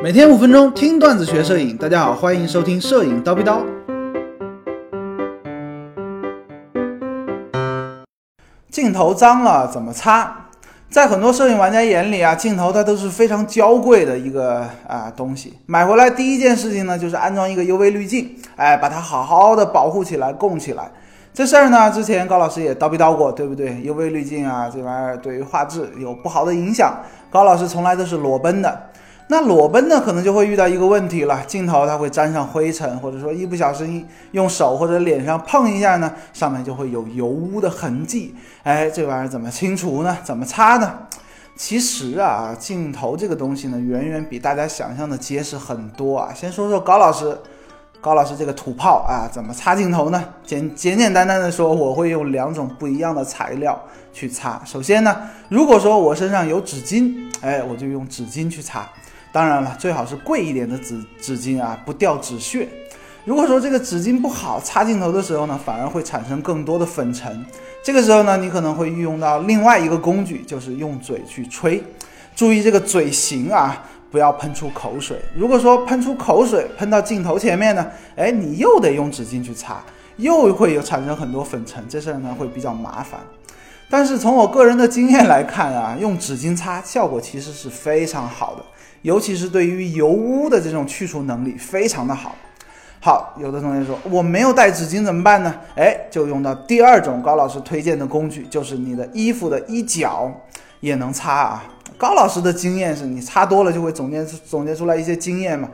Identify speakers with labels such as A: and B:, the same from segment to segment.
A: 每天五分钟听段子学摄影，大家好，欢迎收听摄影叨逼叨。镜头脏了怎么擦？在很多摄影玩家眼里啊，镜头它都是非常娇贵的一个啊东西。买回来第一件事情呢，就是安装一个 UV 滤镜，哎，把它好好的保护起来，供起来。这事儿呢，之前高老师也叨逼叨过，对不对？UV 滤镜啊，这玩意儿对于画质有不好的影响。高老师从来都是裸奔的。那裸奔呢，可能就会遇到一个问题了，镜头它会沾上灰尘，或者说一不小心用手或者脸上碰一下呢，上面就会有油污的痕迹。哎，这玩意儿怎么清除呢？怎么擦呢？其实啊，镜头这个东西呢，远远比大家想象的结实很多啊。先说说高老师。高老师这个土炮啊，怎么擦镜头呢？简简简单单的说，我会用两种不一样的材料去擦。首先呢，如果说我身上有纸巾，哎，我就用纸巾去擦。当然了，最好是贵一点的纸纸巾啊，不掉纸屑。如果说这个纸巾不好，擦镜头的时候呢，反而会产生更多的粉尘。这个时候呢，你可能会运用到另外一个工具，就是用嘴去吹。注意这个嘴型啊。不要喷出口水。如果说喷出口水喷到镜头前面呢，哎，你又得用纸巾去擦，又会有产生很多粉尘，这事儿呢会比较麻烦。但是从我个人的经验来看啊，用纸巾擦效果其实是非常好的，尤其是对于油污的这种去除能力非常的好。好，有的同学说我没有带纸巾怎么办呢？哎，就用到第二种高老师推荐的工具，就是你的衣服的衣角也能擦啊。高老师的经验是你擦多了就会总结总结出来一些经验嘛。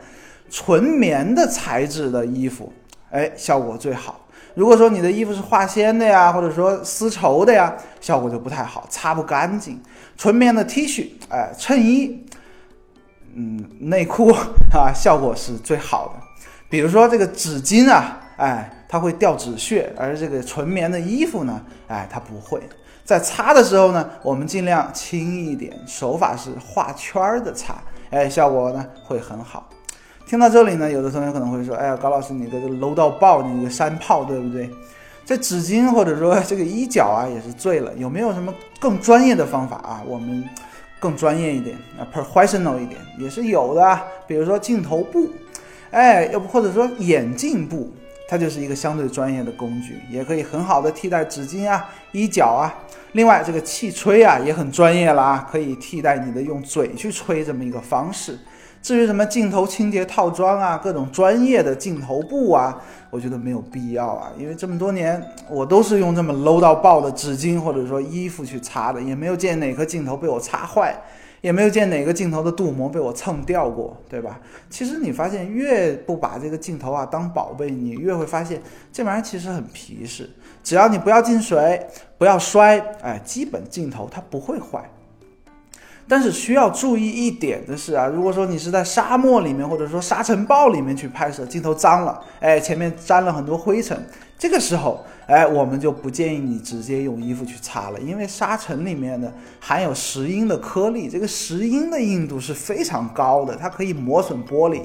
A: 纯棉的材质的衣服，哎，效果最好。如果说你的衣服是化纤的呀，或者说丝绸的呀，效果就不太好，擦不干净。纯棉的 T 恤，哎，衬衣，嗯，内裤啊，效果是最好的。比如说这个纸巾啊，哎，它会掉纸屑，而这个纯棉的衣服呢，哎，它不会。在擦的时候呢，我们尽量轻一点，手法是画圈儿的擦，哎，效果呢会很好。听到这里呢，有的同学可能会说，哎呀，高老师你这个 low 到爆，你个山炮，对不对？这纸巾或者说这个衣角啊，也是醉了。有没有什么更专业的方法啊？我们更专业一点啊，professional 一点也是有的。比如说镜头布，哎，要不或者说眼镜布。它就是一个相对专业的工具，也可以很好的替代纸巾啊、衣角啊。另外，这个气吹啊也很专业了啊，可以替代你的用嘴去吹这么一个方式。至于什么镜头清洁套装啊、各种专业的镜头布啊，我觉得没有必要啊，因为这么多年我都是用这么 low 到爆的纸巾或者说衣服去擦的，也没有见哪颗镜头被我擦坏。也没有见哪个镜头的镀膜被我蹭掉过，对吧？其实你发现越不把这个镜头啊当宝贝，你越会发现这玩意儿其实很皮实。只要你不要进水，不要摔，哎，基本镜头它不会坏。但是需要注意一点的是啊，如果说你是在沙漠里面或者说沙尘暴里面去拍摄，镜头脏了，哎，前面沾了很多灰尘，这个时候，哎，我们就不建议你直接用衣服去擦了，因为沙尘里面呢含有石英的颗粒，这个石英的硬度是非常高的，它可以磨损玻璃，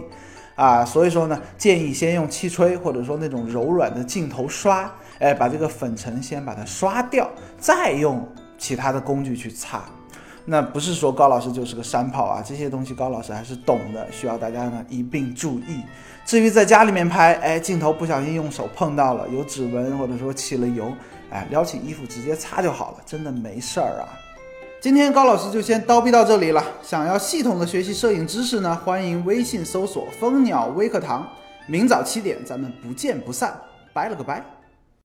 A: 啊，所以说呢，建议先用气吹或者说那种柔软的镜头刷，哎，把这个粉尘先把它刷掉，再用其他的工具去擦。那不是说高老师就是个山炮啊，这些东西高老师还是懂的，需要大家呢一并注意。至于在家里面拍，哎，镜头不小心用手碰到了，有指纹或者说起了油，哎，撩起衣服直接擦就好了，真的没事儿啊。今天高老师就先叨逼到这里了。想要系统的学习摄影知识呢，欢迎微信搜索蜂鸟微课堂，明早七点咱们不见不散，拜了个拜。